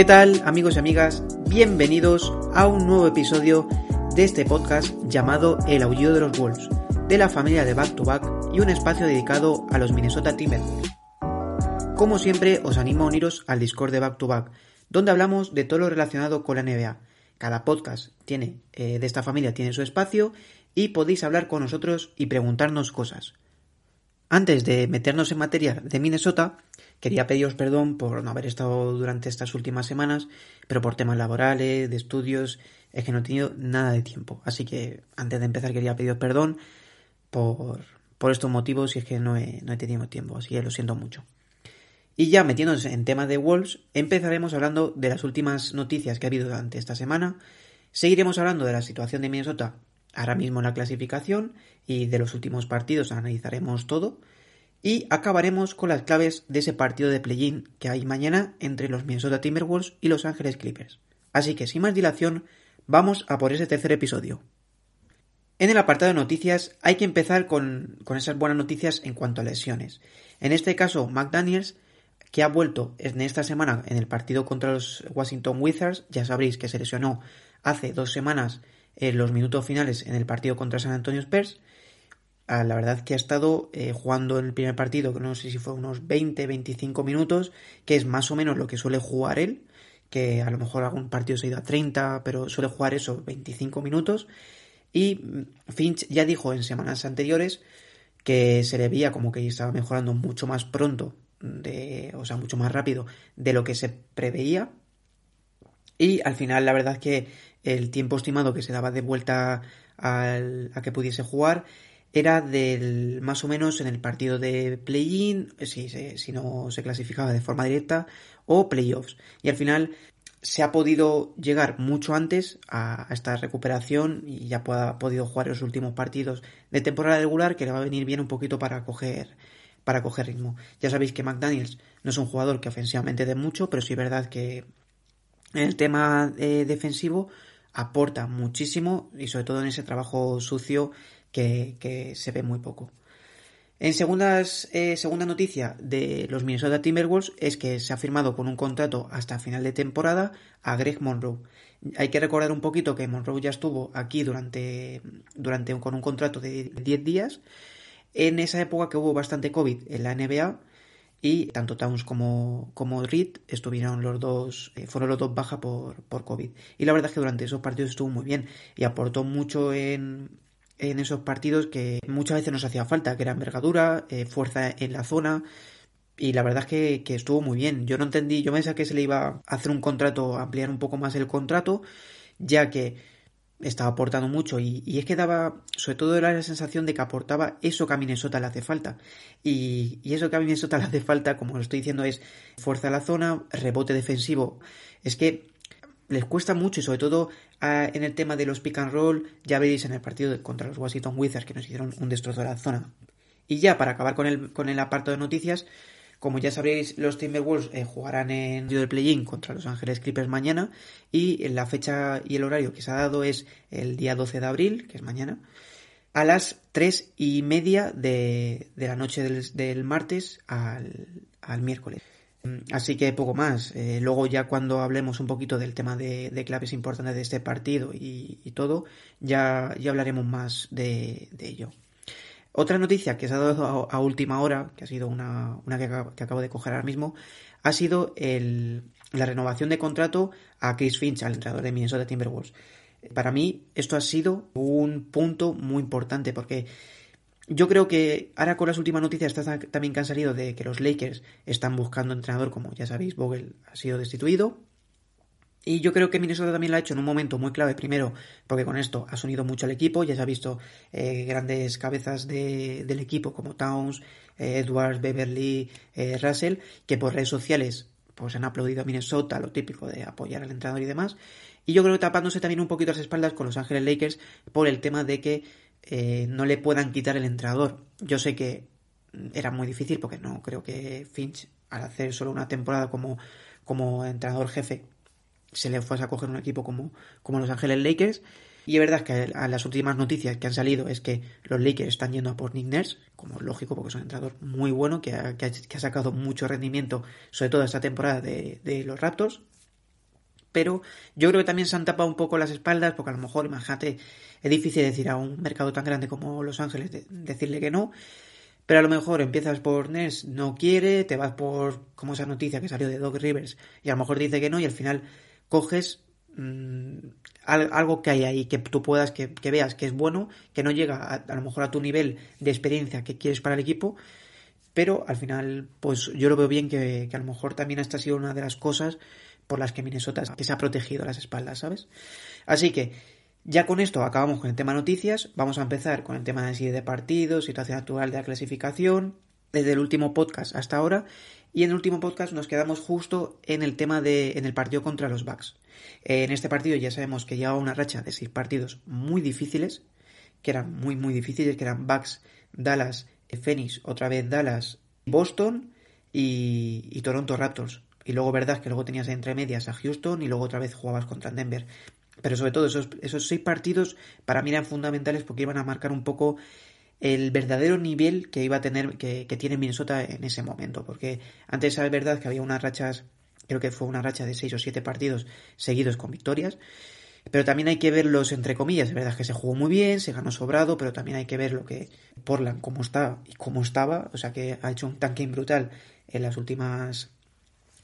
¿Qué tal amigos y amigas? Bienvenidos a un nuevo episodio de este podcast llamado El Aullido de los Wolves, de la familia de Back to Back y un espacio dedicado a los Minnesota Timberwolves. Como siempre os animo a uniros al Discord de Back to Back, donde hablamos de todo lo relacionado con la NBA. Cada podcast tiene, eh, de esta familia tiene su espacio y podéis hablar con nosotros y preguntarnos cosas. Antes de meternos en materia de Minnesota, quería pediros perdón por no haber estado durante estas últimas semanas, pero por temas laborales, de estudios, es que no he tenido nada de tiempo. Así que antes de empezar quería pediros perdón por, por estos motivos y es que no he, no he tenido tiempo, así que lo siento mucho. Y ya metiéndonos en tema de Wolves, empezaremos hablando de las últimas noticias que ha habido durante esta semana. Seguiremos hablando de la situación de Minnesota ahora mismo en la clasificación y de los últimos partidos analizaremos todo. Y acabaremos con las claves de ese partido de play-in que hay mañana entre los Minnesota Timberwolves y Los Ángeles Clippers. Así que sin más dilación, vamos a por ese tercer episodio. En el apartado de noticias hay que empezar con, con esas buenas noticias en cuanto a lesiones. En este caso, McDaniels, que ha vuelto en esta semana en el partido contra los Washington Wizards, ya sabréis que se lesionó hace dos semanas en los minutos finales en el partido contra San Antonio Spurs. Ah, la verdad que ha estado eh, jugando en el primer partido, que no sé si fue unos 20-25 minutos, que es más o menos lo que suele jugar él, que a lo mejor algún partido se ha ido a 30, pero suele jugar eso 25 minutos. Y mm, Finch ya dijo en semanas anteriores que se le veía como que estaba mejorando mucho más pronto, de, o sea, mucho más rápido de lo que se preveía. Y al final, la verdad que el tiempo estimado que se daba de vuelta a que pudiese jugar era del más o menos en el partido de play-in, si, si, no se clasificaba de forma directa, o playoffs. Y al final se ha podido llegar mucho antes a, esta recuperación y ya ha podido jugar los últimos partidos de temporada regular que le va a venir bien un poquito para coger para coger ritmo. Ya sabéis que McDaniels no es un jugador que ofensivamente dé mucho, pero sí es verdad que en el tema eh, defensivo aporta muchísimo y sobre todo en ese trabajo sucio que, se ve muy poco. En segundas, eh, segunda noticia de los Minnesota Timberwolves es que se ha firmado con un contrato hasta final de temporada a Greg Monroe. Hay que recordar un poquito que Monroe ya estuvo aquí durante, durante con un contrato de 10 días. En esa época que hubo bastante COVID en la NBA, y tanto Towns como, como Reed estuvieron los dos, eh, fueron los dos baja por, por COVID. Y la verdad es que durante esos partidos estuvo muy bien y aportó mucho en, en esos partidos que muchas veces nos hacía falta, que era envergadura, eh, fuerza en la zona. Y la verdad es que, estuvo muy bien. Yo no entendí, yo pensaba que se le iba a hacer un contrato, ampliar un poco más el contrato, ya que estaba aportando mucho y, es que daba, sobre todo la sensación de que aportaba eso que a Minnesota le hace falta. Y, eso que a Minnesota le hace falta, como lo estoy diciendo, es fuerza a la zona, rebote defensivo. Es que les cuesta mucho y sobre todo en el tema de los pick and roll, ya veréis en el partido contra los Washington Wizards que nos hicieron un destrozo de la zona. Y ya para acabar con el, con el apartado de noticias, como ya sabréis, los Timberwolves eh, jugarán en el play-in contra los Ángeles Clippers mañana y la fecha y el horario que se ha dado es el día 12 de abril, que es mañana, a las 3 y media de, la noche del, martes al, miércoles. Mm, así que poco más. Eh, luego ya cuando hablemos un poquito del tema de, claves importantes de este partido y, todo, ya, ya hablaremos más de ello. Otra noticia que se ha dado a, última hora, que ha sido una, que, acabo de coger ahora mismo, ha sido la renovación de contrato a Chris Finch, al entrenador de Minnesota Timberwolves. Para mí esto ha sido un punto muy importante porque yo creo que ahora con las últimas noticias también que han salido de que los Lakers están buscando entrenador, como ya sabéis, Vogel ha sido destituido. Y yo creo que Minnesota también lo ha hecho en un momento muy clave, primero porque con esto ha sonido mucho al equipo, ya se ha visto eh, grandes cabezas del equipo como Towns, eh, Edwards, Beverly, eh, Russell, que por redes sociales pues han aplaudido a Minnesota, lo típico de apoyar al entrenador y demás. Y yo creo que tapándose también un poquito las espaldas con Los Ángeles Lakers por el tema de que no le puedan quitar el entrenador. Yo sé que era muy difícil porque no creo que Finch, al hacer solo una temporada como, como entrenador jefe, se le fuese a coger un equipo como, como Los Ángeles Lakers. Y es verdad que a las últimas noticias que han salido es que los Lakers están yendo a por Nick Nurse, como es lógico, porque es un entrenador muy bueno, que ha, que ha, sacado mucho rendimiento, sobre todo esta temporada de, los Raptors. Pero yo creo que también se han tapado un poco las espaldas, porque a lo mejor, imagínate, es difícil decir a un mercado tan grande como Los Ángeles decirle que no, pero a lo mejor empiezas por Ness, no quiere, te vas por como esa noticia que salió de Doc Rivers y a lo mejor dice que no y al final coges mmm, algo que hay ahí, que tú puedas, que, que, veas que es bueno, que no llega a, a lo mejor a tu nivel de experiencia que quieres para el equipo, pero al final, pues yo lo veo bien que, que, a lo mejor también esta ha sido una de las cosas por las que Minnesota que se ha protegido las espaldas, ¿sabes? Así que ya con esto acabamos con el tema noticias, vamos a empezar con el tema de serie de partidos, situación actual de la clasificación, desde el último podcast hasta ahora, y en el último podcast nos quedamos justo en el tema de en el partido contra los Bucks. En este partido ya sabemos que llevaba una racha de seis partidos muy difíciles, que eran muy muy difíciles, que eran Bucks, Dallas, Phoenix, otra vez Dallas, Boston y Toronto Raptors. Y luego, verdad, que luego tenías entre medias a Houston y luego otra vez jugabas contra Denver. Pero sobre todo esos, esos seis partidos para mí eran fundamentales porque iban a marcar un poco el verdadero nivel que iba a tener, que, que tiene Minnesota en ese momento. Porque antes es verdad que había unas rachas, creo que fue una racha de seis o siete partidos seguidos con victorias. Pero también hay que verlos entre comillas, es verdad que se jugó muy bien, se ganó sobrado, pero también hay que ver lo que Portland cómo está y cómo estaba, o sea que ha hecho un tanking brutal en las últimas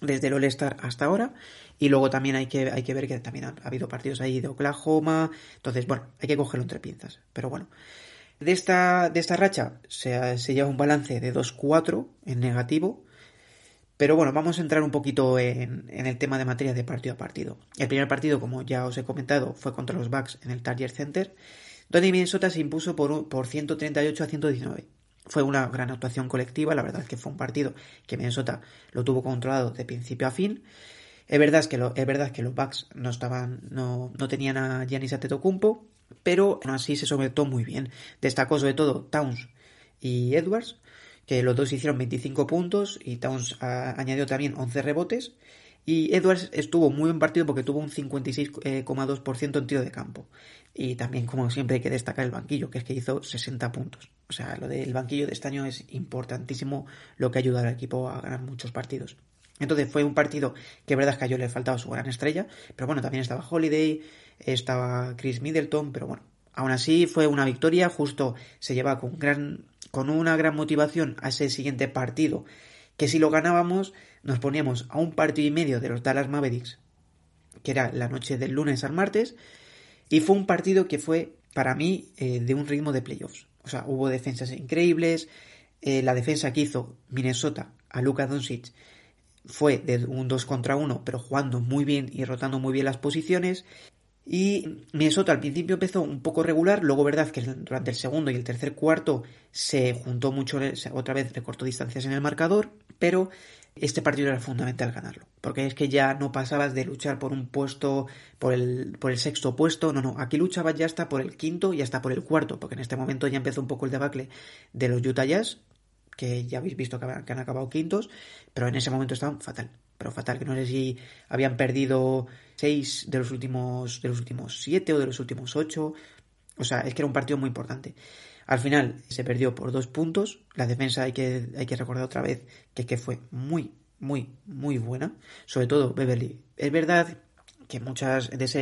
desde el All-Star hasta ahora. Y luego también hay que, hay que ver que también ha, ha, habido partidos ahí de Oklahoma. Entonces, bueno, hay que cogerlo entre pinzas. Pero bueno, de esta, de esta racha se, lleva un balance de 2-4 en negativo. Pero bueno, vamos a entrar un poquito en, en, el tema de materia de partido a partido. El primer partido, como ya os he comentado, fue contra los Bucks en el Target Center, donde Minnesota se impuso por, por 138 a 119. Fue una gran actuación colectiva, la verdad es que fue un partido que Minnesota lo tuvo controlado de principio a fin. Es verdad es que, es verdad que los Bucks no estaban, no, no tenían a Giannis Antetokounmpo, pero aún así se sometió muy bien. Destacó sobre todo Towns y Edwards, que los dos hicieron 25 puntos y Towns a, añadió también 11 rebotes. Y Edwards estuvo muy buen partido porque tuvo un 56,2% en tiro de campo. Y también, como siempre, hay que destacar el banquillo, que es que hizo 60 puntos. O sea, lo del banquillo de este año es importantísimo lo que ha ayudado al equipo a ganar muchos partidos. Entonces fue un partido que verdad es que a yo le faltaba su gran estrella, pero bueno, también estaba Holiday, estaba Chris Middleton, pero bueno, aún así fue una victoria, justo se lleva con, gran, con una gran motivación a ese siguiente partido, que si lo ganábamos nos poníamos a un partido y medio de los Dallas Mavericks, que era la noche del lunes al martes, y fue un partido que fue para mí eh, de un ritmo de playoffs. O sea, hubo defensas increíbles, eh, la defensa que hizo Minnesota a Luka Doncic fue de un 2 contra 1, pero jugando muy bien y rotando muy bien las posiciones. Y Minnesota al principio empezó un poco regular, luego verdad que durante el segundo y el tercer cuarto se juntó mucho, otra vez recortó distancias en el marcador, pero este partido era fundamental ganarlo, porque es que ya no pasabas de luchar por un puesto, por el, por el sexto puesto, no, no, aquí luchabas ya hasta por el quinto y hasta por el cuarto, porque en este momento ya empezó un poco el debacle de los Utah Jazz, que ya habéis visto que han acabado quintos, pero en ese momento estaban fatal, pero fatal, que no sé si habían perdido seis de los últimos, de los últimos siete o de los últimos ocho, o sea, es que era un partido muy importante. Al final se perdió por dos puntos, la defensa hay que, hay que recordar otra vez que, que fue muy, muy, muy buena, sobre todo Beverly. Es verdad que muchas de ese,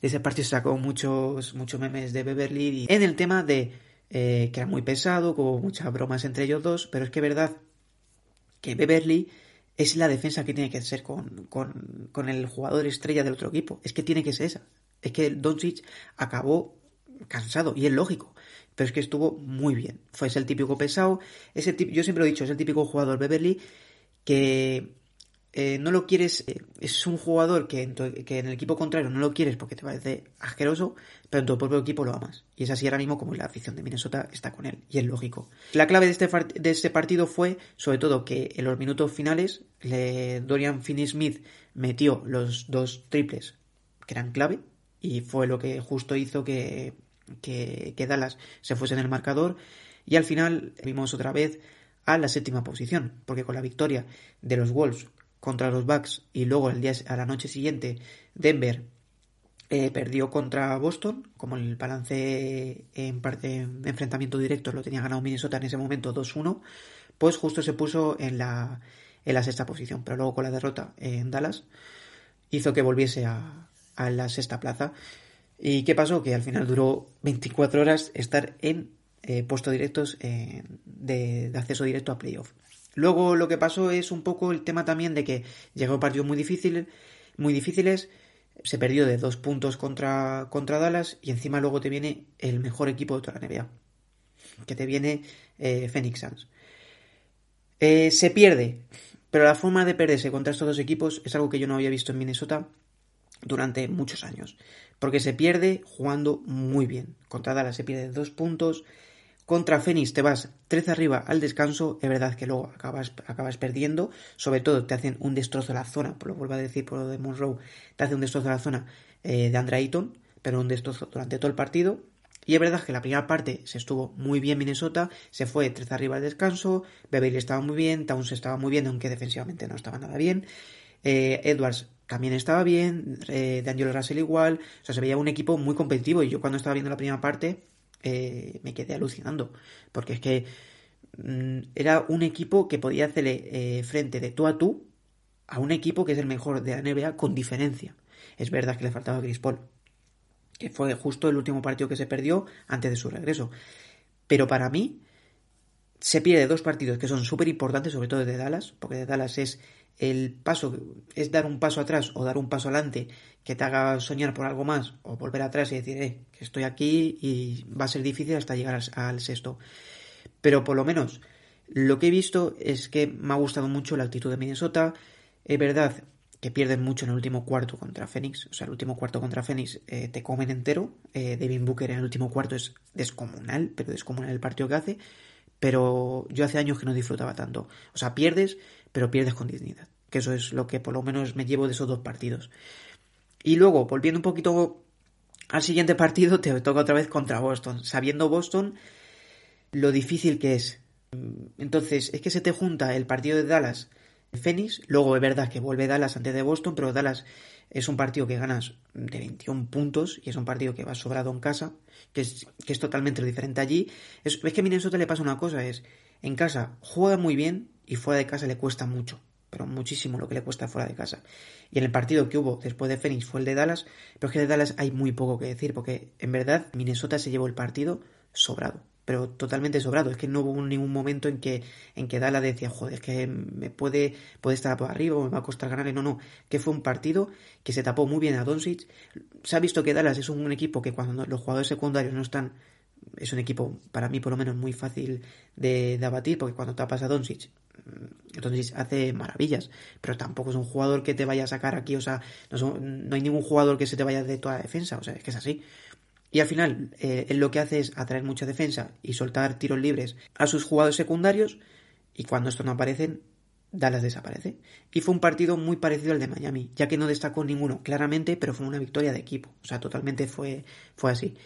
de ese partido sacó muchos, muchos memes de Beverly en el tema de eh, que era muy pesado, con muchas bromas entre ellos dos, pero es que es verdad que Beverly es la defensa que tiene que ser con, con, con, el jugador estrella del otro equipo. Es que tiene que ser esa. Es que Doncic acabó cansado y es lógico. Pero es que estuvo muy bien. Fue el típico pesado. Es el, yo siempre he dicho, es el típico jugador Beverly que eh, no lo quieres, eh, es un jugador que en, tu, que en, el equipo contrario no lo quieres porque te parece asqueroso, pero en tu propio equipo lo amas. Y es así ahora mismo como la afición de Minnesota está con él, y es lógico. La clave de este, de este partido fue, sobre todo, que en los minutos finales, le, Dorian Finney-Smith metió los dos triples que eran clave, y fue lo que justo hizo que, que, que Dallas se fuese en el marcador, y al final vimos otra vez a la séptima posición, porque con la victoria de los Wolves contra los Bucks y luego el día, a la noche siguiente Denver eh, perdió contra Boston, como el balance en, parte, en enfrentamiento directo lo tenía ganado Minnesota en ese momento 2-1, pues justo se puso en la, en la sexta posición, pero luego con la derrota en Dallas hizo que volviese a, la sexta plaza. ¿Y qué pasó? Que al final duró 24 horas estar en eh, puestos directos de, de, acceso directo a playoff. Luego lo que pasó es un poco el tema también de que llegó partidos muy difíciles, muy difíciles, se perdió de dos puntos contra, contra Dallas y encima luego te viene el mejor equipo de toda la NBA, que te viene eh, Phoenix Suns. Eh, se pierde, pero la forma de perderse contra estos dos equipos es algo que yo no había visto en Minnesota durante muchos años, porque se pierde jugando muy bien. Contra Dallas se pierde dos puntos, contra Phoenix te vas 13 arriba al descanso, es verdad que luego acabas, acabas perdiendo, sobre todo te hacen un destrozo de la zona, por lo vuelvo a decir por lo de Monroe, te hace un destrozo de la zona eh, de Andre Ayton, pero un destrozo durante todo el partido. Y es verdad que la primera parte se estuvo muy bien Minnesota, se fue 13 arriba al descanso, Beverly estaba muy bien, Towns estaba muy bien, aunque defensivamente no estaba nada bien. Eh, Edwards también estaba bien, eh, D'Angelo Russell igual, o sea, se veía un equipo muy competitivo y yo cuando estaba viendo la primera parte eh, me quedé alucinando. Porque es que mm, era un equipo que podía hacerle eh, frente de tú a tú a un equipo que es el mejor de la NBA con diferencia. Es verdad que le faltaba a Chris que fue justo el último partido que se perdió antes de su regreso. Pero para mí, se pierde dos partidos que son súper importantes, sobre todo de Dallas, porque de Dallas es el paso, es dar un paso atrás o dar un paso adelante que te haga soñar por algo más o volver atrás y decir, eh, que estoy aquí y va a ser difícil hasta llegar al, sexto. Pero por lo menos lo que he visto es que me ha gustado mucho la actitud de Minnesota. Es verdad que pierden mucho en el último cuarto contra Phoenix. O sea, el último cuarto contra Phoenix eh, te comen entero. Eh, Devin Booker en el último cuarto es descomunal, pero descomunal el partido que hace. Pero yo hace años que no disfrutaba tanto. O sea, pierdes, pero pierdes con dignidad. Que eso es lo que por lo menos me llevo de esos dos partidos. Y luego, volviendo un poquito al siguiente partido, te toca otra vez contra Boston, sabiendo Boston lo difícil que es. Entonces, es que se te junta el partido de Dallas, Phoenix, luego es verdad que vuelve Dallas antes de Boston, pero Dallas es un partido que ganas de 21 puntos y es un partido que va sobrado en casa, que es, que es totalmente diferente allí. Es, que a Minnesota le pasa una cosa, es en casa juega muy bien y fuera de casa le cuesta mucho pero muchísimo lo que le cuesta fuera de casa. Y en el partido que hubo después de Phoenix fue el de Dallas, pero es que de Dallas hay muy poco que decir, porque en verdad Minnesota se llevó el partido sobrado, pero totalmente sobrado. Es que no hubo ningún momento en que, en que Dallas decía, joder, es que me puede, puede estar por arriba o me va a costar ganar. No, no, que fue un partido que se tapó muy bien a Doncic. Se ha visto que Dallas es un equipo que cuando los jugadores secundarios no están es un equipo, para mí por lo menos, muy fácil de, de abatir, porque cuando tapas a Doncic entonces hace maravillas, pero tampoco es un jugador que te vaya a sacar aquí, o sea, no, hay ningún jugador que se te vaya de toda defensa, o sea, es que es así. Y al final, eh, él lo que hace es atraer mucha defensa y soltar tiros libres a sus jugadores secundarios, y cuando estos no aparecen, Dallas desaparece. Y fue un partido muy parecido al de Miami, ya que no destacó ninguno claramente, pero fue una victoria de equipo, o sea, totalmente fue, fue así.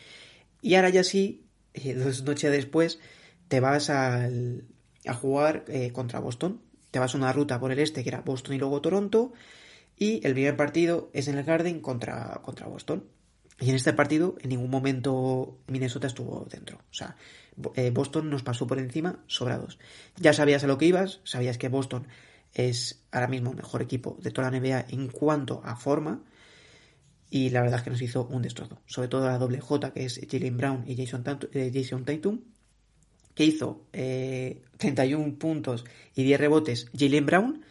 Y ahora ya sí, eh, dos noches después, te vas al, a jugar eh, contra Boston. Te vas a una ruta por el este que era Boston y luego Toronto. Y el primer partido es en el Garden contra, contra Boston. Y en este partido en ningún momento Minnesota estuvo dentro. O sea, eh, Boston nos pasó por encima sobrados. Ya sabías a lo que ibas, sabías que Boston es ahora mismo el mejor equipo de toda la NBA en cuanto a forma. Y la verdad es que nos hizo un destrozo. Sobre todo la doble J, que es Jalen Brown y Jason, eh, Jason Tatum que hizo 31 eh, puntos y 10 rebotes Jalen Brown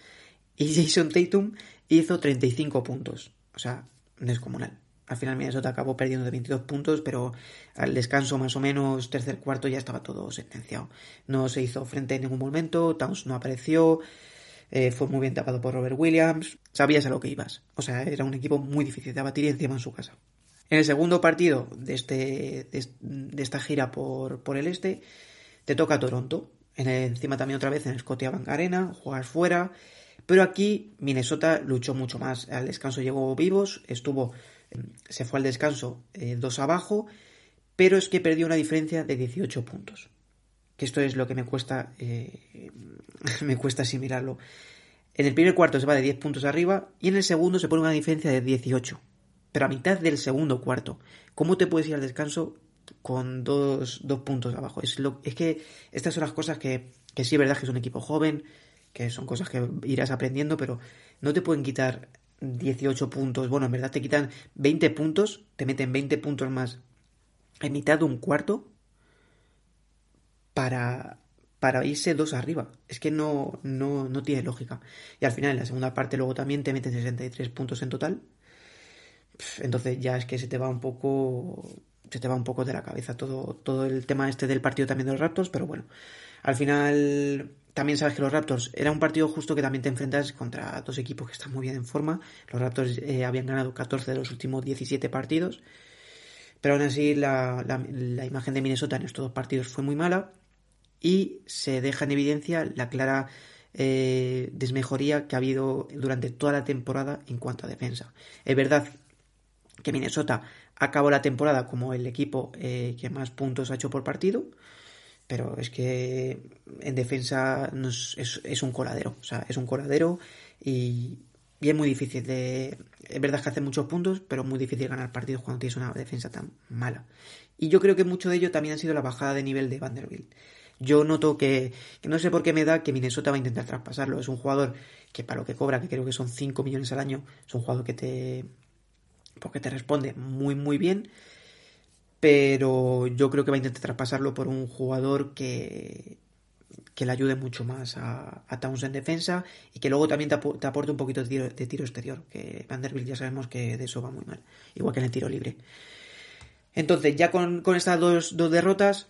y Jason Tatum hizo 35 puntos. O sea, descomunal. Al final Minnesota acabó perdiendo de 22 puntos, pero al descanso más o menos, tercer cuarto, ya estaba todo sentenciado. No se hizo frente en ningún momento, Towns no apareció, eh, fue muy bien tapado por Robert Williams, sabías a lo que ibas. O sea, era un equipo muy difícil de abatir y encima en su casa. En el segundo partido de, este, de, esta gira por, por el este, te toca Toronto. En encima también otra vez en Scotiabank Arena, jugar fuera. Pero aquí Minnesota luchó mucho más. Al descanso llegó vivos, estuvo, em, se fue al descanso eh, dos abajo, pero es que perdió una diferencia de 18 puntos. Que esto es lo que me cuesta, eh, me cuesta asimilarlo. En el primer cuarto se va de 10 puntos arriba y en el segundo se pone una diferencia de 18. Pero a mitad del segundo cuarto. ¿Cómo te puedes ir al descanso con dos, dos puntos abajo. Es, lo, es que estas son las cosas que, que sí es verdad que es un equipo joven, que son cosas que irás aprendiendo, pero no te pueden quitar 18 puntos. Bueno, en verdad te quitan 20 puntos, te meten 20 puntos más en mitad de un cuarto para, para irse dos arriba. Es que no, no, no tiene lógica. Y al final, en la segunda parte, luego también te meten 63 puntos en total. Entonces ya es que se te va un poco. Se te va un poco de la cabeza todo, todo el tema este del partido también de los Raptors, pero bueno. Al final también sabes que los Raptors era un partido justo que también te enfrentas contra dos equipos que están muy bien en forma. Los Raptors eh, habían ganado 14 de los últimos 17 partidos. Pero aún así la, la, imagen de Minnesota en estos dos partidos fue muy mala y se deja en evidencia la clara eh, desmejoría que ha habido durante toda la temporada en cuanto a defensa. Es verdad que Minnesota acabó la temporada como el equipo eh, que más puntos ha hecho por partido, pero es que en defensa es, un coladero, o sea, es un coladero y, es muy difícil de... Es verdad que hace muchos puntos, pero muy difícil ganar partidos cuando tienes una defensa tan mala. Y yo creo que mucho de ello también ha sido la bajada de nivel de Vanderbilt. Yo noto que, que, no sé por qué me da que Minnesota va a intentar traspasarlo. Es un jugador que para lo que cobra, que creo que son 5 millones al año, es un jugador que te, porque te responde muy muy bien pero yo creo que va a intentar traspasarlo por un jugador que, que le ayude mucho más a, a en defensa y que luego también te, aporte un poquito de tiro, exterior, que Vanderbilt ya sabemos que de eso va muy mal, igual que en el tiro libre. Entonces, ya con, estas dos, derrotas,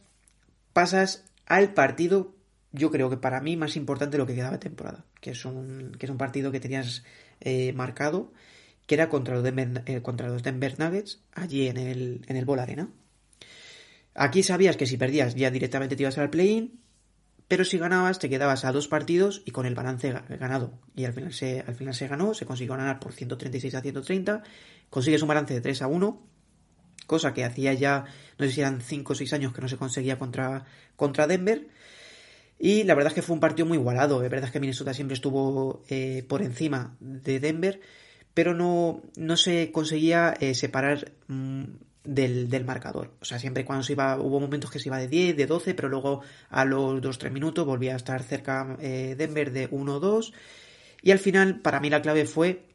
pasas al partido, yo creo que para mí más importante de lo que quedaba de temporada, que es un, que es un partido que tenías eh, marcado, que era contra los, Denver, eh, contra los Denver Nuggets, allí en el, en el Ball Arena. Aquí sabías que si perdías ya directamente te ibas al play-in, pero si ganabas te quedabas a dos partidos y con el balance ganado. Y al final se, al final se ganó, se consiguió ganar por 136 a 130, consigues un balance de 3 a 1, cosa que hacía ya, no sé si eran 5 o 6 años que no se conseguía contra, contra Denver. Y la verdad es que fue un partido muy igualado. Es verdad que Minnesota siempre estuvo eh, por encima de Denver, pero no, no se conseguía eh, separar mm, del, marcador. O sea, siempre cuando se iba, hubo momentos que se iba de 10, de 12, pero luego a los 2-3 minutos volvía a estar cerca eh, Denver de 1-2. Y al final, para mí la clave fue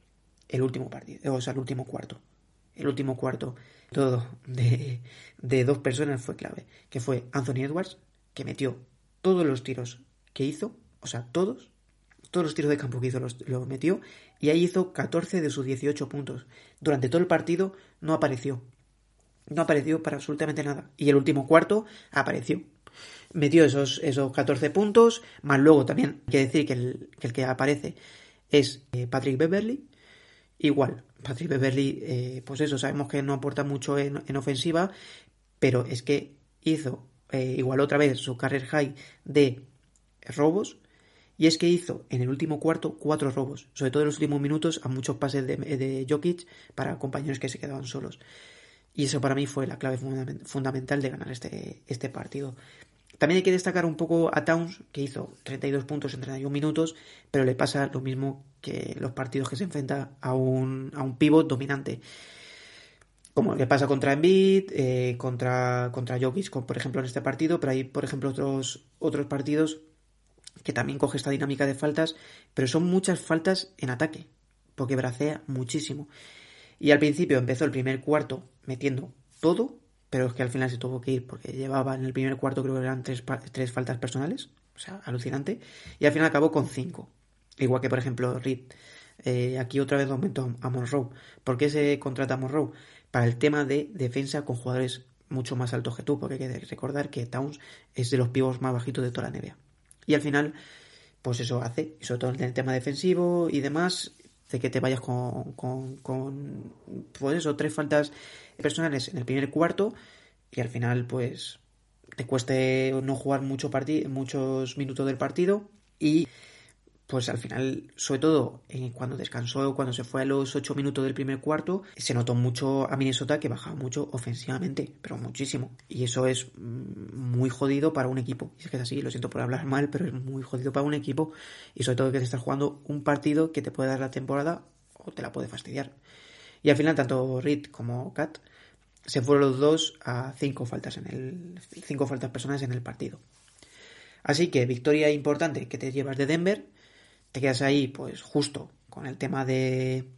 el último partido, o sea, el último cuarto. El último cuarto, todo de, de dos personas fue clave, que fue Anthony Edwards, que metió todos los tiros que hizo, o sea, todos, todos los tiros de campo que hizo los, los, metió y ahí hizo 14 de sus 18 puntos. Durante todo el partido no apareció no apareció para absolutamente nada. Y el último cuarto apareció. Metió esos, esos 14 puntos, más luego también hay que decir que el que, aparece es eh, Patrick Beverly. Igual, Patrick Beverly, eh, pues eso, sabemos que no aporta mucho en, ofensiva, pero es que hizo eh, igual otra vez su career high de robos. Y es que hizo en el último cuarto cuatro robos, sobre todo en los últimos minutos, a muchos pases de, de Jokic para compañeros que se quedaban solos. Y eso para mí fue la clave fundamental de ganar este, este partido. También hay que destacar un poco a Towns, que hizo 32 puntos en 31 minutos, pero le pasa lo mismo que los partidos que se enfrenta a un, a un pivot dominante. Como le pasa contra Embiid, eh, contra, contra Jokic, por ejemplo, en este partido, pero hay, por ejemplo, otros, otros partidos que también coge esta dinámica de faltas, pero son muchas faltas en ataque, porque bracea muchísimo. Y al principio empezó el primer cuarto metiendo todo, pero es que al final se tuvo que ir porque llevaba en el primer cuarto creo que eran tres, tres faltas personales, o sea, alucinante, y al final acabó con cinco. Igual que por ejemplo Reed. Eh, aquí otra vez aumentó a Monroe. ¿Por qué se contrata a Monroe? Para el tema de defensa con jugadores mucho más altos que tú, porque hay que recordar que Towns es de los pibos más bajitos de toda la NBA. Y al final, pues eso hace, sobre todo en el tema defensivo y demás, de que te vayas con, con, con, pues eso, tres faltas personales en el primer cuarto y al final pues te cueste no jugar mucho muchos minutos del partido y pues al final, sobre todo eh, cuando descansó, cuando se fue a los 8 minutos del primer cuarto, se notó mucho a Minnesota que bajaba mucho ofensivamente, pero muchísimo. Y eso es mm, muy jodido para un equipo. Y es que es así, lo siento por hablar mal, pero es muy jodido para un equipo. Y sobre todo que te estás jugando un partido que te puede dar la temporada o te la puede fastidiar. Y al final, tanto Reed como Kat se fueron los dos a cinco faltas en el cinco faltas personales en el partido. Así que victoria importante que te llevas de Denver te quedas ahí, pues justo con el tema de,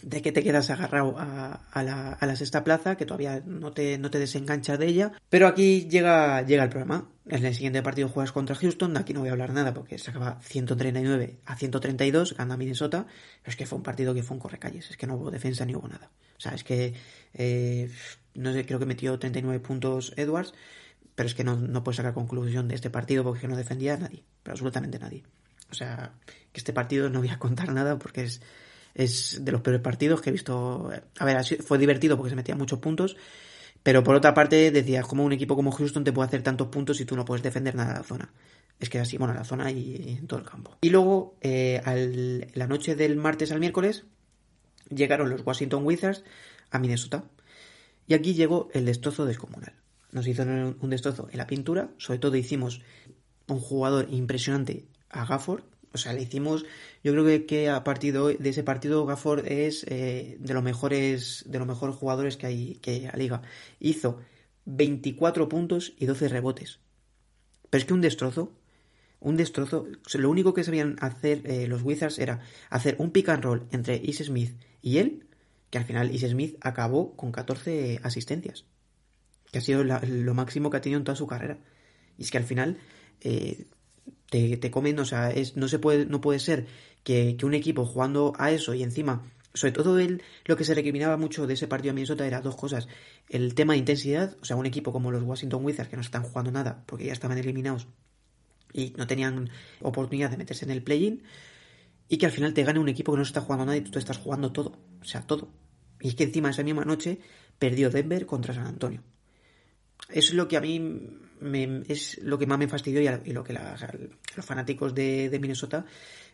de que te quedas agarrado a, la, sexta plaza, que todavía no te, no te desenganchas de ella. Pero aquí llega, llega el problema. En el siguiente partido juegas contra Houston, aquí no voy a hablar nada porque se acaba 139 a 132, gana Minnesota, pero es que fue un partido que fue un correcalles, es que no hubo defensa ni hubo nada. O sea, es que, eh, no sé, creo que metió 39 puntos Edwards, pero es que no, no puedes sacar conclusión de este partido porque no defendía a nadie, pero absolutamente nadie. O sea, que este partido no voy a contar nada porque es es de los peores partidos que he visto. A ver, fue divertido porque se metían muchos puntos, pero por otra parte decías, como un equipo como Houston te puede hacer tantos puntos si tú no puedes defender nada de la zona. Es que así, bueno, la zona y, en todo el campo. Y luego, eh, la noche del martes al miércoles, llegaron los Washington Wizards a Minnesota. Y aquí llegó el destrozo descomunal. Nos hicieron un destrozo en la pintura, sobre todo hicimos un jugador impresionante a Gafford, o sea, le hicimos, yo creo que, a partir de ese partido Gafford es eh, de los mejores, de los mejores jugadores que hay, que la liga. Hizo 24 puntos y 12 rebotes. Pero es que un destrozo, un destrozo, lo único que sabían hacer eh, los Wizards era hacer un pick and roll entre Is Smith y él, que al final Is Smith acabó con 14 asistencias, que ha sido lo máximo que ha tenido en toda su carrera. Y es que al final eh, te, te comen, o sea, es, no se puede, no puede ser que, un equipo jugando a eso y encima, sobre todo él, lo que se recriminaba mucho de ese partido a Minnesota era dos cosas. El tema de intensidad, o sea, un equipo como los Washington Wizards que no están jugando nada porque ya estaban eliminados y no tenían oportunidad de meterse en el play-in, y que al final te gane un equipo que no está jugando nada y tú te estás jugando todo, o sea, todo. Y es que encima esa misma noche perdió Denver contra San Antonio. Es lo que a mí me, es lo que más me fastidió y, lo que los fanáticos de, Minnesota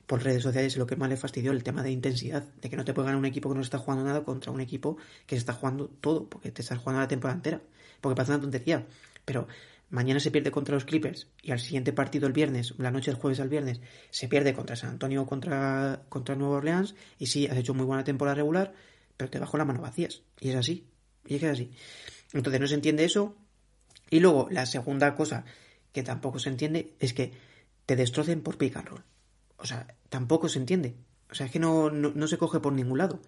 por redes sociales es lo que más les fastidió, el tema de intensidad, de que no te puede ganar un equipo que no está jugando nada contra un equipo que se está jugando todo, porque te estás jugando la temporada entera, porque pasa una tontería. Pero mañana se pierde contra los Clippers y al siguiente partido el viernes, la noche del jueves al viernes, se pierde contra San Antonio contra, contra Nueva Orleans y sí, has hecho muy buena temporada regular, pero te bajo la mano vacías. Y es así, y es es así. Entonces no se entiende eso, y luego, la segunda cosa que tampoco se entiende es que te destrocen por pick and roll. O sea, tampoco se entiende. O sea, es que no, no, se coge por ningún lado.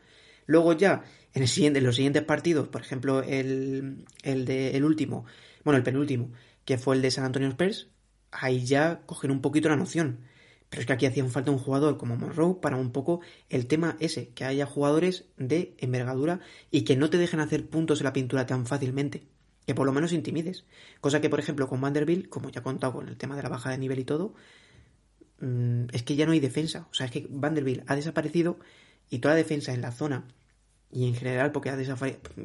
Luego ya, en, el siguiente, en los siguientes partidos, por ejemplo, el, el, de, el último, bueno, el penúltimo, que fue el de San Antonio Spurs, ahí ya cogen un poquito la noción. Pero es que aquí hacía falta un jugador como Monroe para un poco el tema ese, que haya jugadores de envergadura y que no te dejen hacer puntos en la pintura tan fácilmente que por lo menos intimides. Cosa que, por ejemplo, con Vanderbilt, como ya he contado con el tema de la baja de nivel y todo, mm, es que ya no hay defensa. O sea, es que Vanderbilt ha desaparecido y toda la defensa en la zona y en general, porque, ha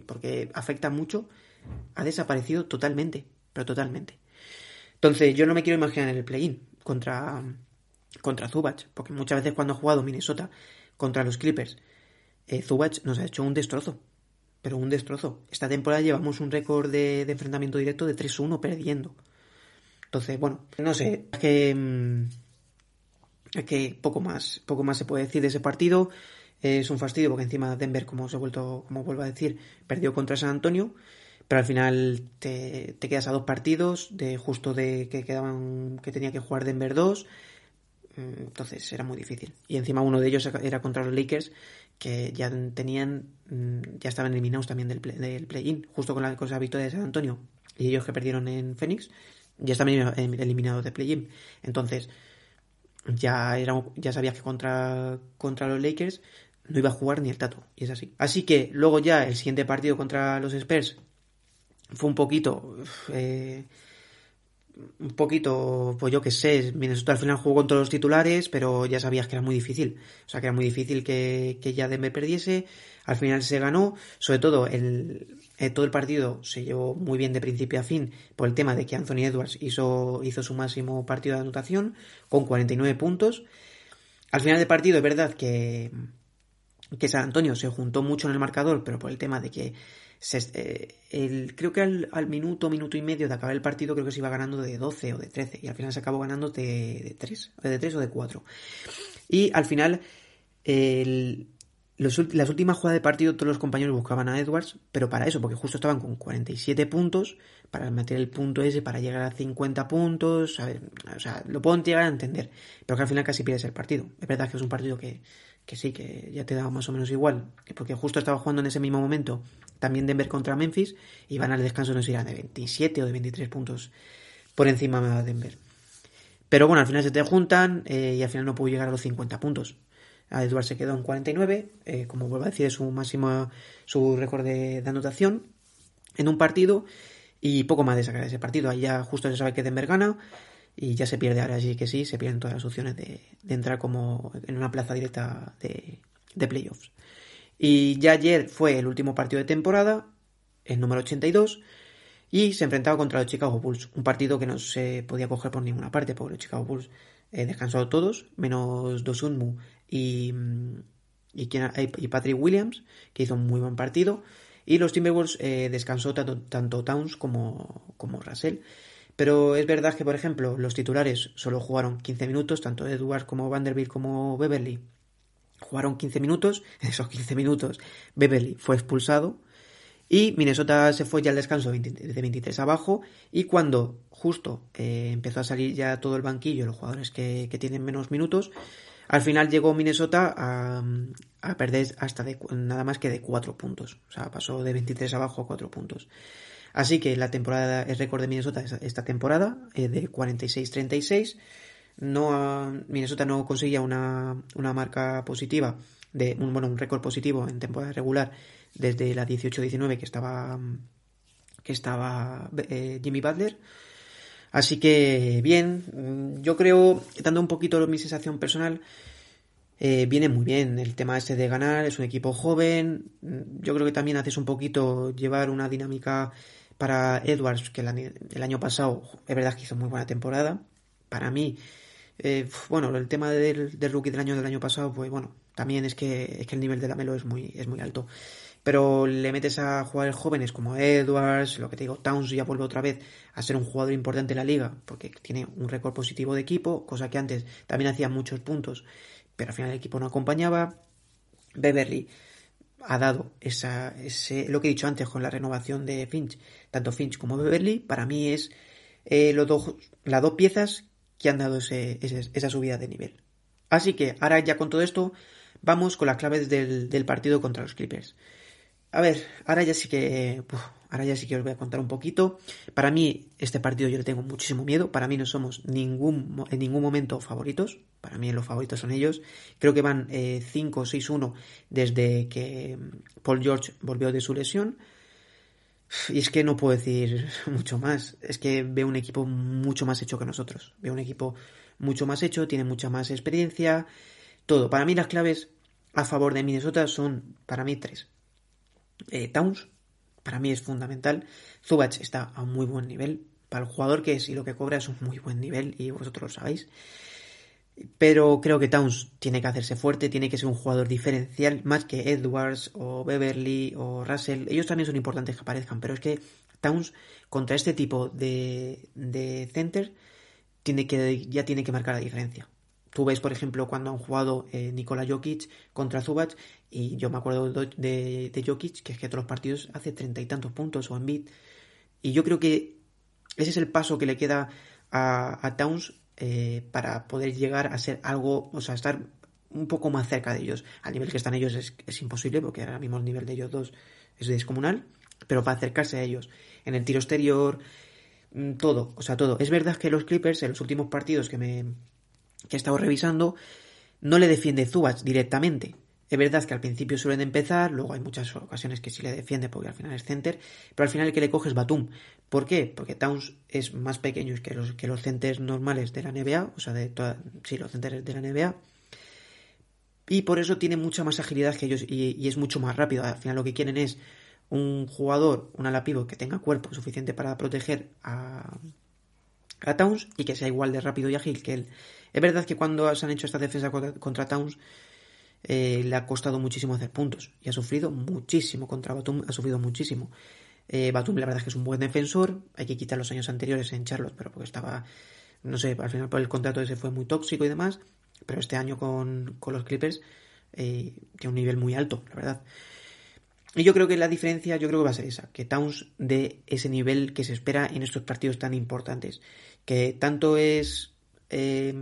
porque afecta mucho, ha desaparecido totalmente. Pero totalmente. Entonces, yo no me quiero imaginar en el play-in contra, contra Zubach, porque muchas veces cuando ha jugado Minnesota contra los Clippers, eh, Zubach nos ha hecho un destrozo pero un destrozo. Esta temporada llevamos un récord de, enfrentamiento directo de 3-1 perdiendo. Entonces, bueno, no sé, es que, mm, que poco más, poco más se puede decir de ese partido. Es un fastidio porque encima Denver, como os he vuelto, como vuelvo a decir, perdió contra San Antonio, pero al final te, te quedas a dos partidos de justo de que quedaban que tenía que jugar Denver 2 mm, entonces era muy difícil. Y encima uno de ellos era contra los Lakers, que ya tenían, mm, ya estaban eliminados también del, play-in, justo con la cosa victoria de San Antonio y ellos que perdieron en Phoenix, ya estaban eliminados de play-in. Entonces, ya, era, ya sabías que contra, contra los Lakers no iba a jugar ni el Tato, y es así. Así que luego ya el siguiente partido contra los Spurs fue un poquito... Eh, un poquito, pues yo que sé, Minnesota al final jugó con todos los titulares, pero ya sabías que era muy difícil. O sea, que era muy difícil que, que ya Denver perdiese. Al final se ganó, sobre todo el, eh, todo el partido se llevó muy bien de principio a fin por el tema de que Anthony Edwards hizo, hizo su máximo partido de anotación con 49 puntos. Al final del partido es verdad que, que San Antonio se juntó mucho en el marcador, pero por el tema de que eh, el, creo que al, minuto, minuto y medio de acabar el partido, creo que se iba ganando de 12 o de 13. Y al final se acabó ganando de, de 3, de 3 o de 4. Y al final, las últimas jugadas de partido, todos los compañeros buscaban a Edwards, pero para eso, porque justo estaban con 47 puntos, para meter el punto ese, para llegar a 50 puntos. o sea, lo puedo llegar a entender, pero que al final casi pierdes el partido. Es verdad que es un partido que, que sí, que ya te da más o menos igual, porque justo estaba jugando en ese mismo momento también Denver contra Memphis y van al descanso no eran de 27 o de 23 puntos por encima de Denver. Pero bueno, al final se te juntan eh, y al final no pudo llegar a los 50 puntos. A Edward se quedó en 49, eh, como vuelvo a decir, es su máximo, su récord de, anotación en un partido y poco más de sacar ese partido. Ahí ya justo se sabe que Denver gana y ya se pierde ahora sí que sí, se pierden todas las opciones de, entrar como en una plaza directa de, de playoffs. Y ya ayer fue el último partido de temporada, el número 82, y se enfrentaba contra los Chicago Bulls, un partido que no se podía coger por ninguna parte, porque los Chicago Bulls eh, descansaron todos, menos Dosunmu y, y, y, Patrick Williams, que hizo un muy buen partido, y los Timberwolves eh, descansó tanto, tanto, Towns como, como Russell. Pero es verdad que, por ejemplo, los titulares solo jugaron 15 minutos, tanto Edwards como Vanderbilt como Beverly jugaron 15 minutos, en esos 15 minutos Beverly fue expulsado y Minnesota se fue ya al descanso de 23 abajo y cuando justo eh, empezó a salir ya todo el banquillo, los jugadores que, tienen menos minutos, al final llegó Minnesota a, perder hasta de, nada más que de 4 puntos. O sea, pasó de 23 abajo a 4 puntos. Así que la temporada, el récord de Minnesota esta temporada, eh, de 46-36. No, Minnesota no conseguía una, una marca positiva, de un, bueno, un récord positivo en temporada regular desde la 18-19 que estaba, que estaba eh, Jimmy Butler. Así que bien, yo creo, dando un poquito mi sensación personal, eh, viene muy bien el tema este de ganar, es un equipo joven, yo creo que también haces un poquito llevar una dinámica para Edwards, que el año, pasado es verdad que hizo muy buena temporada, para mí, eh, bueno, el tema del, del, rookie del año del año pasado, pues bueno, también es que, es que el nivel de la Melo es muy, es muy alto pero le metes a jugadores jóvenes como Edwards, lo que te digo, Towns ya vuelve otra vez a ser un jugador importante en la liga, porque tiene un récord positivo de equipo, cosa que antes también hacía muchos puntos, pero al final el equipo no acompañaba. Beverly ha dado esa, ese, lo que he dicho antes con la renovación de Finch, tanto Finch como Beverly, para mí es eh, los dos, las dos piezas que han dado ese, esa subida de nivel. Así que ahora ya con todo esto, vamos con las claves del, partido contra los Clippers. A ver, ahora ya sí que. ahora ya sí que os voy a contar un poquito. Para mí, este partido yo le tengo muchísimo miedo. Para mí no somos en ningún momento favoritos. Para mí los favoritos son ellos. Creo que van 5 o 6-1 desde que Paul George volvió de su lesión. Y es que no puedo decir mucho más. Es que veo un equipo mucho más hecho que nosotros. Veo un equipo mucho más hecho, tiene mucha más experiencia. Todo. Para mí las claves a favor de Minnesota son, para mí, tres. Eh, Towns, para mí es fundamental. Zubac está a muy buen nivel. Para el jugador que es y lo que cobra es un muy buen nivel y vosotros lo sabéis. Pero creo que Towns tiene que hacerse fuerte, tiene que ser un jugador diferencial, más que Edwards o Beverly o Russell. Ellos también son importantes que aparezcan, pero es que Towns contra este tipo de, de center tiene que, ya tiene que marcar la diferencia. Tú ves, por ejemplo, cuando han jugado eh, Nikola Jokic contra Zubac, y yo me acuerdo de, Jokic, que es que todos los partidos hace treinta y tantos puntos o en beat. Y yo creo que ese es el paso que le queda a, Towns eh, para poder llegar a ser algo, o sea, estar un poco más cerca de ellos. Al nivel que están ellos es, imposible, porque ahora mismo el nivel de ellos dos es descomunal, pero para acercarse a ellos en el tiro exterior, mm, todo, o sea, todo. Es verdad que los Clippers en los últimos partidos que me, que he estado revisando, no le defiende Zubac directamente. Es verdad que al principio suelen empezar, luego hay muchas ocasiones que sí le defiende porque al final es center, pero al final el que le coge es Batum. ¿Por qué? Porque Towns es más pequeño que los, que los centers normales de la NBA, o sea, de toda, sí, los centers de la NBA. Y por eso tiene mucha más agilidad que ellos y, es mucho más rápido. Al final lo que quieren es un jugador, un ala que tenga cuerpo suficiente para proteger a, a Towns y que sea igual de rápido y ágil que él. Es verdad que cuando se han hecho esta defensa contra, Towns eh, le ha costado muchísimo hacer puntos y ha sufrido muchísimo contra Batum, ha sufrido muchísimo. Eh, Batum la verdad es que es un buen defensor, hay que quitar los años anteriores en Charlotte, pero porque estaba, no sé, al final por el contrato ese fue muy tóxico y demás, pero este año con, los Clippers eh, tiene un nivel muy alto, la verdad. Y yo creo que la diferencia, yo creo que va a ser esa, que Towns de ese nivel que se espera en estos partidos tan importantes, que tanto es eh,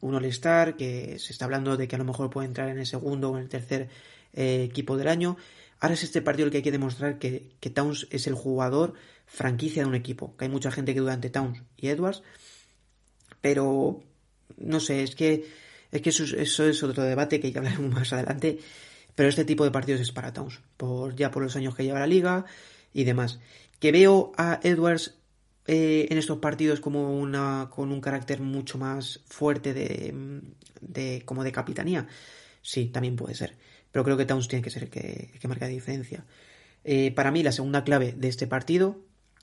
un All-Star, que se está hablando de que a lo mejor puede entrar en el segundo o en el tercer eh, equipo del año. Ahora es este partido el que hay que demostrar que, que, Towns es el jugador franquicia de un equipo. Que hay mucha gente que duda entre Towns y Edwards. Pero no sé, es que, es que eso, es otro debate que hay que hablar más adelante. Pero este tipo de partidos es para Towns. Por, ya por los años que lleva la liga y demás. Que veo a Edwards eh, en estos partidos como una con un carácter mucho más fuerte de, de, como de capitanía. Sí también puede ser. Pero creo que Towns tiene que ser el que, que marca la diferencia. Eh, para mí la segunda clave de este partido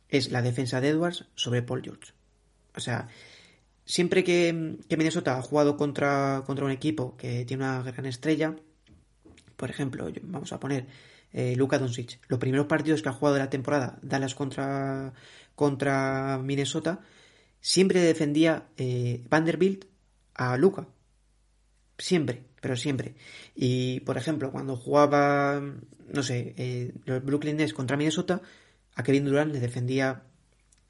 es la defensa de Edwards sobre Paul George. O sea siempre que, que Minnesota ha jugado contra, contra un equipo que tiene una gran estrella por ejemplo vamos a poner eh, Luka Doncic. Los primeros partidos que ha jugado de la temporada, Dallas contra, contra Minnesota, siempre defendía eh, Vanderbilt a Luca. Siempre, pero siempre. Y, por ejemplo, cuando jugaba, no sé, eh, los Brooklyn Nets contra Minnesota, a Kevin Durant le defendía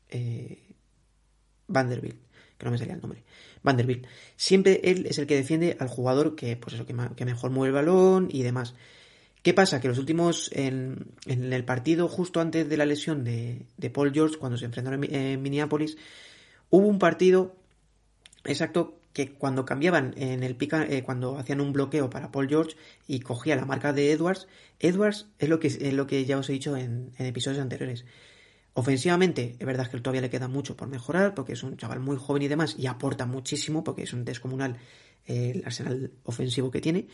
eh, Vanderbilt, que no me salía el nombre. Vanderbilt. Siempre él es el que defiende al jugador que, pues eso, que, que mejor mueve el balón y demás. ¿Qué pasa? Que los últimos, en, el partido justo antes de la lesión de, Paul George, cuando se enfrentaron en, en, Minneapolis, hubo un partido exacto que cuando cambiaban en el pica, eh, cuando hacían un bloqueo para Paul George y cogía la marca de Edwards, Edwards es lo que, es lo que ya os he dicho en, en episodios anteriores. Ofensivamente, es verdad que todavía le queda mucho por mejorar, porque es un chaval muy joven y demás, y aporta muchísimo, porque es un descomunal eh, el arsenal ofensivo que tiene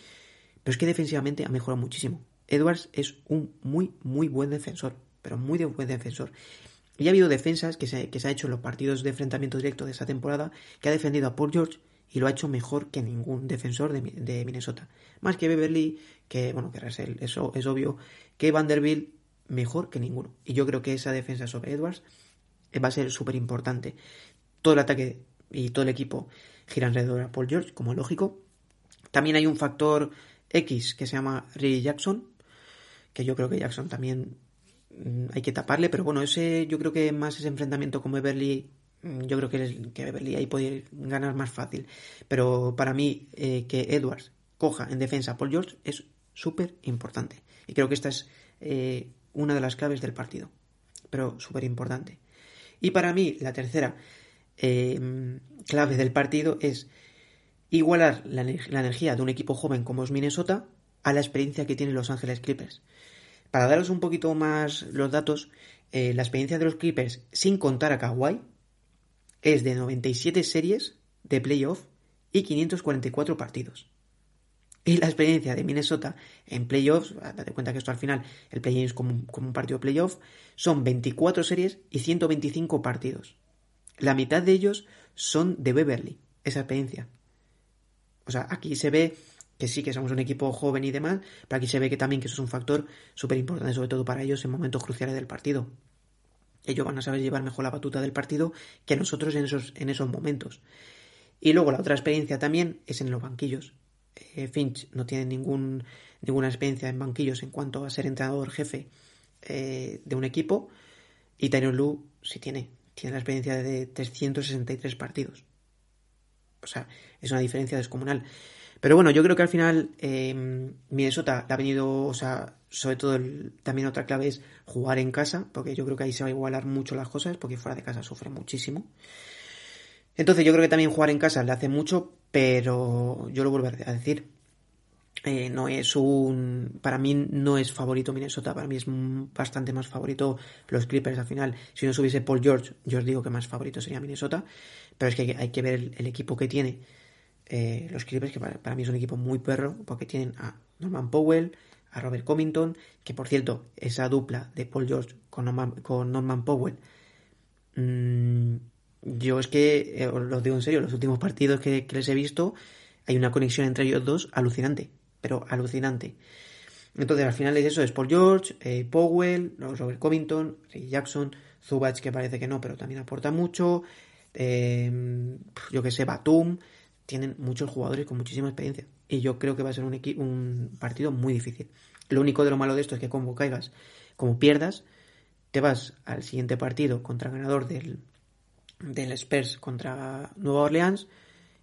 pero es que defensivamente ha mejorado muchísimo. Edwards es un muy, muy buen defensor, pero muy buen defensor. Y ha habido defensas que se, que se ha hecho en los partidos de enfrentamiento directo de esta temporada que ha defendido a Paul George y lo ha hecho mejor que ningún defensor de, de Minnesota. Más que Beverly, que, bueno, que Russell, eso es obvio, que Vanderbilt mejor que ninguno. Y yo creo que esa defensa sobre Edwards va a ser súper importante. Todo el ataque y todo el equipo gira alrededor a Paul George, como lógico. También hay un factor X que se llama Ray Jackson, que yo creo que Jackson también mm, hay que taparle, pero bueno, ese yo creo que más ese enfrentamiento con Beverly, mm, yo creo que, que Beverly ahí puede ganar más fácil. Pero para mí eh, que Edwards coja en defensa a Paul George es súper importante. Y creo que esta es eh, una de las claves del partido, pero súper importante. Y para mí la tercera eh, clave del partido es igualar la, energía de un equipo joven como es Minnesota a la experiencia que tienen Los Ángeles Clippers. Para daros un poquito más los datos, eh, la experiencia de los Clippers sin contar a Kawhi es de 97 series de playoff y 544 partidos. Y la experiencia de Minnesota en playoffs, date cuenta que esto al final, el play es como un, partido playoff, son 24 series y 125 partidos. La mitad de ellos son de Beverly, esa experiencia. O sea, aquí se ve que sí que somos un equipo joven y demás, pero aquí se ve que también que eso es un factor súper importante, sobre todo para ellos en momentos cruciales del partido. Ellos van a saber llevar mejor la batuta del partido que nosotros en esos, en esos momentos. Y luego la otra experiencia también es en los banquillos. Eh, Finch no tiene ningún, ninguna experiencia en banquillos en cuanto a ser entrenador jefe eh, de un equipo. Y Tyron Lu sí tiene. Tiene la experiencia de 363 partidos. O sea, es una diferencia descomunal. Pero bueno, yo creo que al final eh, Minnesota le ha venido, o sea, sobre todo también otra clave es jugar en casa, porque yo creo que ahí se va a igualar mucho las cosas, porque fuera de casa sufre muchísimo. Entonces yo creo que también jugar en casa le hace mucho, pero yo lo vuelvo a decir. Eh, no es un. Para mí no es favorito Minnesota, para mí es bastante más favorito los Clippers al final. Si no subiese Paul George, yo os digo que más favorito sería Minnesota. Pero es que hay que ver el, equipo que tiene eh, los Clippers, que para, mí es un equipo muy perro, porque tienen a Norman Powell, a Robert Covington, que por cierto, esa dupla de Paul George con Norman, con Norman Powell, mmm, yo es que, eh, os lo digo en serio, los últimos partidos que, que, les he visto, hay una conexión entre ellos dos alucinante, pero alucinante. Entonces, al final es eso, es Paul George, eh, Powell, Robert Covington, Ray Jackson, Zubac, que parece que no, pero también aporta mucho, eh, yo que sé, Batum, tienen muchos jugadores con muchísima experiencia. Y yo creo que va a ser un, un partido muy difícil. Lo único de lo malo de esto es que como caigas, como pierdas, te vas al siguiente partido contra el ganador del, del Spurs contra Nueva Orleans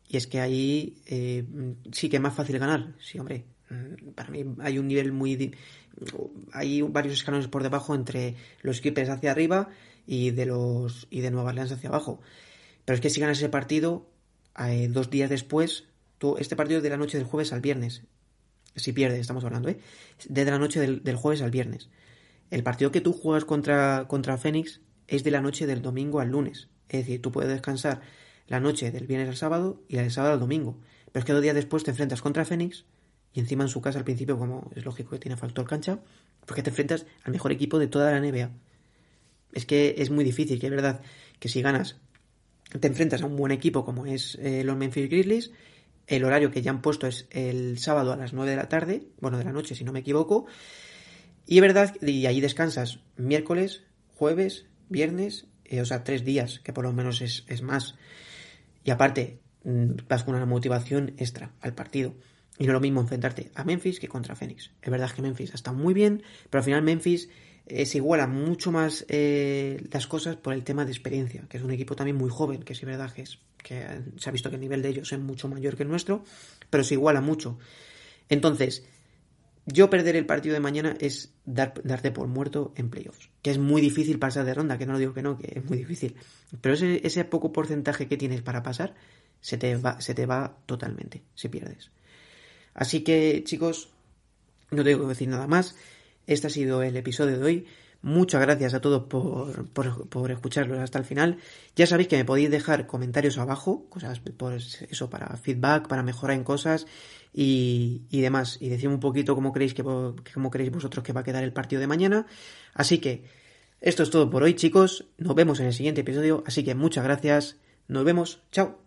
Y es que ahí eh, sí que es más fácil ganar. Sí, hombre. Mm, para mí hay un nivel muy. Hay varios escalones por debajo entre los equipos hacia arriba y de los y de Nueva Orleans hacia abajo. Pero es que si ganas ese partido, eh, dos días después, tú, este partido es de la noche del jueves al viernes. Si pierdes, estamos hablando, ¿eh? Desde la noche del, del, jueves al viernes. El partido que tú juegas contra, contra Fénix es de la noche del domingo al lunes. Es decir, tú puedes descansar la noche del viernes al sábado y la del sábado al domingo. Pero es que dos días después te enfrentas contra Fénix y encima en su casa al principio, como es lógico que tiene factor cancha, porque te enfrentas al mejor equipo de toda la NBA. Es que es muy difícil, que es verdad que si ganas, te enfrentas a un buen equipo como es eh, los Memphis Grizzlies, el horario que ya han puesto es el sábado a las 9 de la tarde, bueno, de la noche si no me equivoco, y es verdad, y ahí descansas miércoles, jueves, viernes, eh, o sea, tres días, que por lo menos es, es más. Y aparte, mm, vas con una motivación extra al partido. Y no es lo mismo enfrentarte a Memphis que contra Phoenix. Es verdad que Memphis está muy bien, pero al final Memphis eh, se iguala mucho más eh, las cosas por el tema de experiencia, que es un equipo también muy joven, que sí verdad que, es, que se ha visto que el nivel de ellos es mucho mayor que el nuestro, pero se iguala mucho. Entonces, yo perder el partido de mañana es dar, darte por muerto en playoffs. Que es muy difícil pasar de ronda, que no lo digo que no, que es muy difícil. Pero ese, ese poco porcentaje que tienes para pasar se te, va, se te va totalmente si pierdes. Así que, chicos, no tengo que decir nada más. Este ha sido el episodio de hoy. Muchas gracias a todos por, por, por escucharlo hasta el final. Ya sabéis que me podéis dejar comentarios abajo, cosas, pues eso, para feedback, para mejorar en cosas y, y demás. Y decirme un poquito cómo creéis que cómo creéis vosotros que va a quedar el partido de mañana. Así que esto es todo por hoy, chicos. Nos vemos en el siguiente episodio. Así que muchas gracias. Nos vemos. Chao.